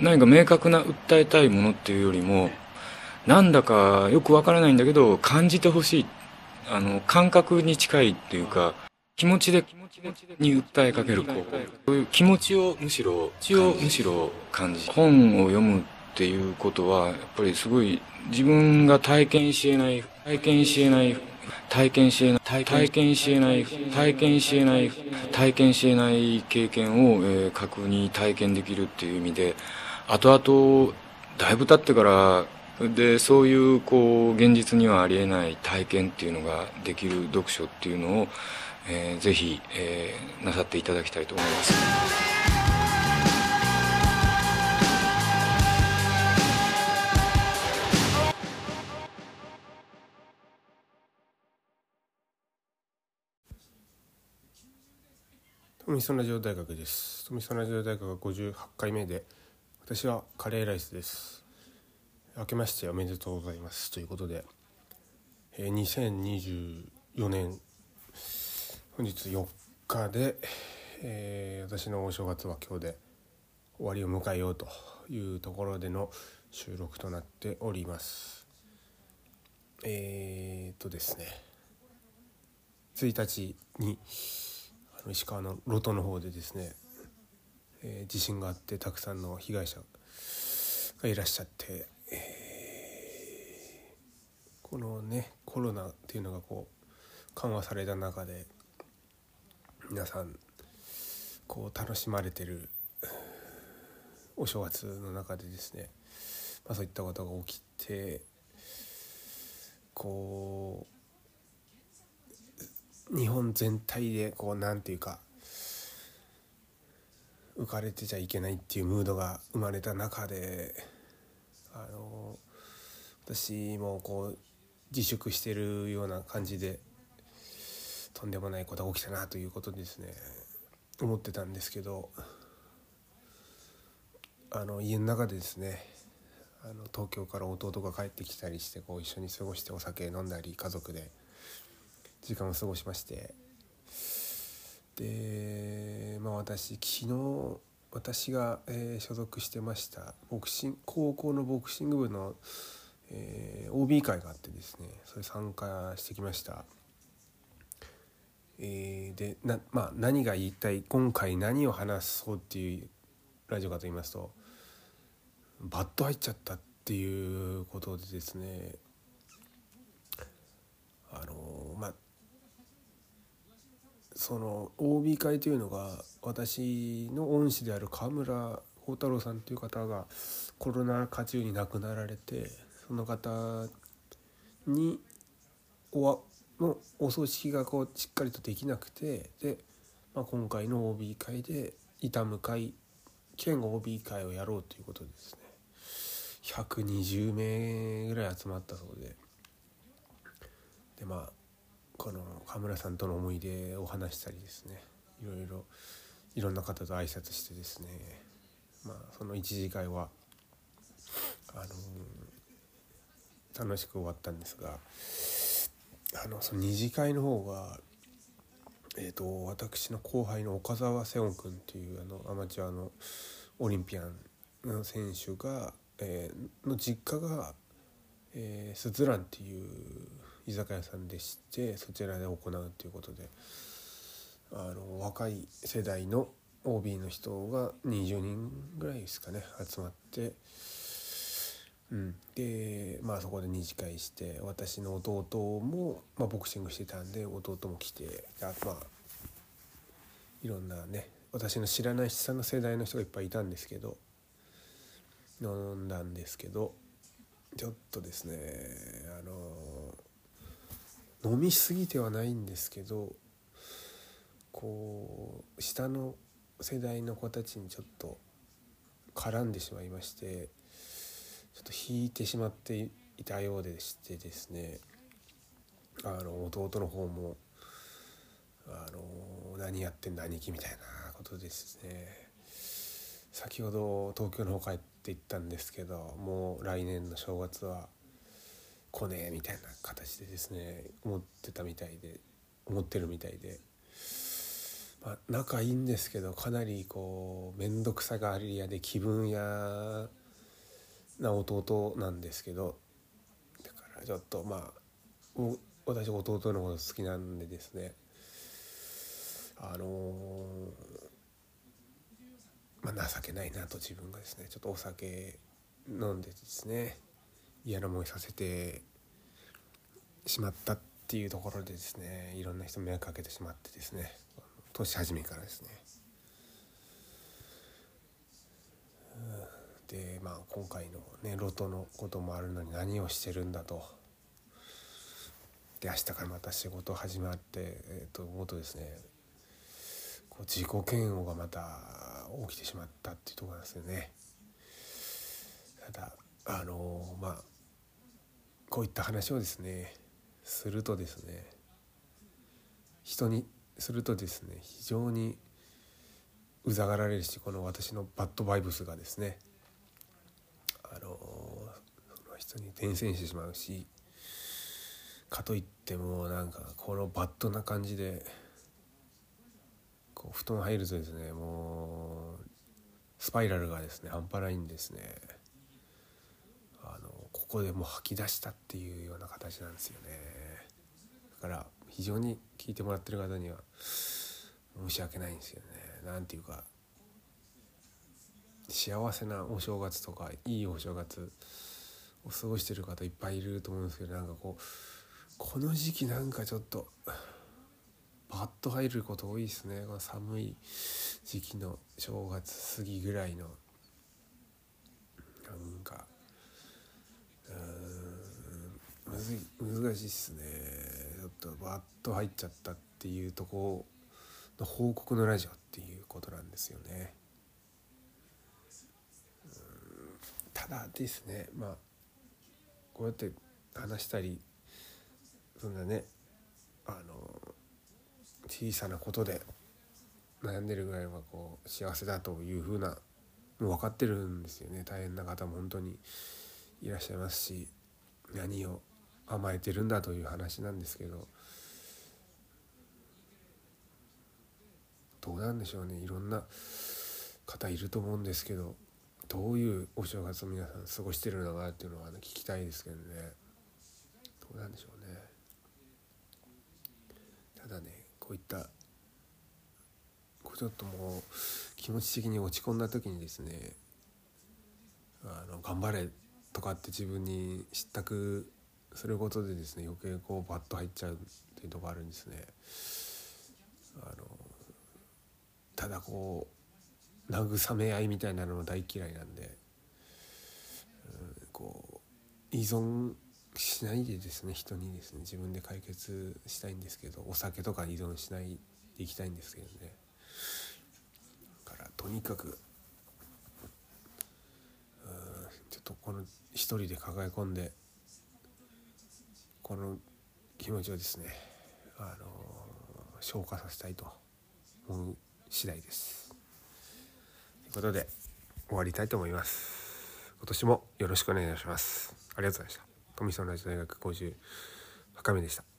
何か明確な訴えたいものっていうよりもなんだかよくわからないんだけど感じてほしい。あの感覚に近いっていうか気持ちで気持ちに訴えかけるそういう気持ちをむしろ気をむしろ感じ本を読むっていうことはやっぱりすごい自分が体験しえない体験しえない体験しえない体験しえない体験しえない体験しえない経験を、えー、確認体験できるっていう意味で後々だいぶ経ってからでそういうこう現実にはありえない体験っていうのができる読書っていうのを、えー、ぜひ、えー、なさっていただきたいと思います。富ソラジオ大学です富ソラジオ大学58回目で私はカレーライスです。明けましておめでとうございます。ということで、えー、2024年本日4日で、えー、私のお正月は今日で終わりを迎えようというところでの収録となっております。えー、っとですね1日に石川の能登の方でですね、えー、地震があってたくさんの被害者がいらっしゃって、えー、このねコロナっていうのがこう緩和された中で皆さんこう楽しまれてるお正月の中でですね、まあ、そういったことが起きてこう日本全体でこうなんていうか浮かれてちゃいけないっていうムードが生まれた中であの私もこう自粛してるような感じでとんでもないことが起きたなということですね思ってたんですけどあの家の中でですねあの東京から弟が帰ってきたりしてこう一緒に過ごしてお酒飲んだり家族で。時間を過ごしましてで私昨日私が、えー、所属してましたボクシン高校のボクシング部の、えー、OB 会があってですねそれ参加してきました。えー、でな、まあ、何が言いたい今回何を話そうっていうラジオかと言いますとバット入っちゃったっていうことでですねあのまあその OB 会というのが私の恩師である川村幸太郎さんという方がコロナ禍中に亡くなられてその方におわのお葬式がこうしっかりとできなくてで、まあ、今回の OB 会で悼む会県 OB 会をやろうということでですね120名ぐらい集まったそうで。でまあこの河村さんとの思い出を話したりですね。いろいろいろんな方と挨拶してですね。まあその一次会はあの楽しく終わったんですがあのその二次会の方がえーと、私の後輩の岡澤瀬音君っていうあのアマチュアのオリンピアンの選手が、え、の実家が、えー、スズランっていう居酒屋さんでしてそちらで行うということであの若い世代の OB の人が20人ぐらいですかね集まって、うん、でまあそこで二次会して私の弟も、まあ、ボクシングしてたんで弟も来てあまあいろんなね私の知らない下の世代の人がいっぱいいたんですけど飲んだんですけどちょっとですねあの飲みすぎてはないんですけどこう下の世代の子たちにちょっと絡んでしまいましてちょっと引いてしまっていたようでしてですね。あの弟の方もあの何やってんだ兄貴みたいなことですね。先ほど東京の方帰って行ったんですけどもう来年の正月は来ねえみたいな形でですね思ってたみたいで思ってるみたいで、まあ、仲いいんですけどかなりこう面倒くさがあり屋で気分屋な弟なんですけど。だからちょっとまあ私弟のこと好きなんでですね。あのー、まあ、情けないなと自分がですねちょっとお酒飲んでですね。嫌な思いさせてしまったっていうところでですねいろんな人迷惑かけてしまってですね年始めからですね。でまあ今回のねロトのこともあるのに何をしてるんだと。で明日からまた仕事始まってえっ、ー、と思うとですねこう自己嫌悪がまた起きてしまったっていうところなんですよね。ただあのまあこういった話をですねするとですね人にするとですね非常にうざがられるしこの私のバッドバイブスがですねあのその人に伝染してしまうしかといってもなんかこのバッドな感じでこう布団入るとですねもうスパイラルがですね半端ないんですね。ここでもう吐き出したっていうような形なんですよね。だから非常に聞いてもらってる方には申し訳ないんですよね。なんていうか幸せなお正月とかいいお正月を過ごしてる方いっぱいいると思うんですけどなんかこうこの時期なんかちょっとバッと入ること多いですね。この寒い時期の正月過ぎぐらいのなんかうんむずい難しいっすねちょっとバッと入っちゃったっていうとこの報告のラジオっていうことなんですよね。ただですねまあこうやって話したりそんなねあの小さなことで悩んでるぐらいはこう幸せだというふうなもう分かってるんですよね大変な方も本当にいらっしゃいますし何を甘えてるんだという話なんですけどどうなんでしょうね。いろんな方いると思うんですけどどういうお正月を皆さん過ごしてるのかっていうのは、聞きたいですけどね。どうなんでしょうね。ただねこういったちょっともう気持ち的に落ち込んだ時にですねあの頑張れとかって自分に知ったくすることでですね余計こうバッと入っちゃうっていうとこあるんですね。あのただこう慰め合いみたいなのも大嫌いなんで、うん、こう依存しないでですね人にですね自分で解決したいんですけどお酒とか依存しないでいきたいんですけどねだからとにかく、うん、ちょっとこの一人で抱え込んでこの気持ちをですね、あの消化させたいと思う次第です。ということで終わりたいと思います。今年もよろしくお願いします。ありがとうございました。富士山ラジオ大学50深めでした。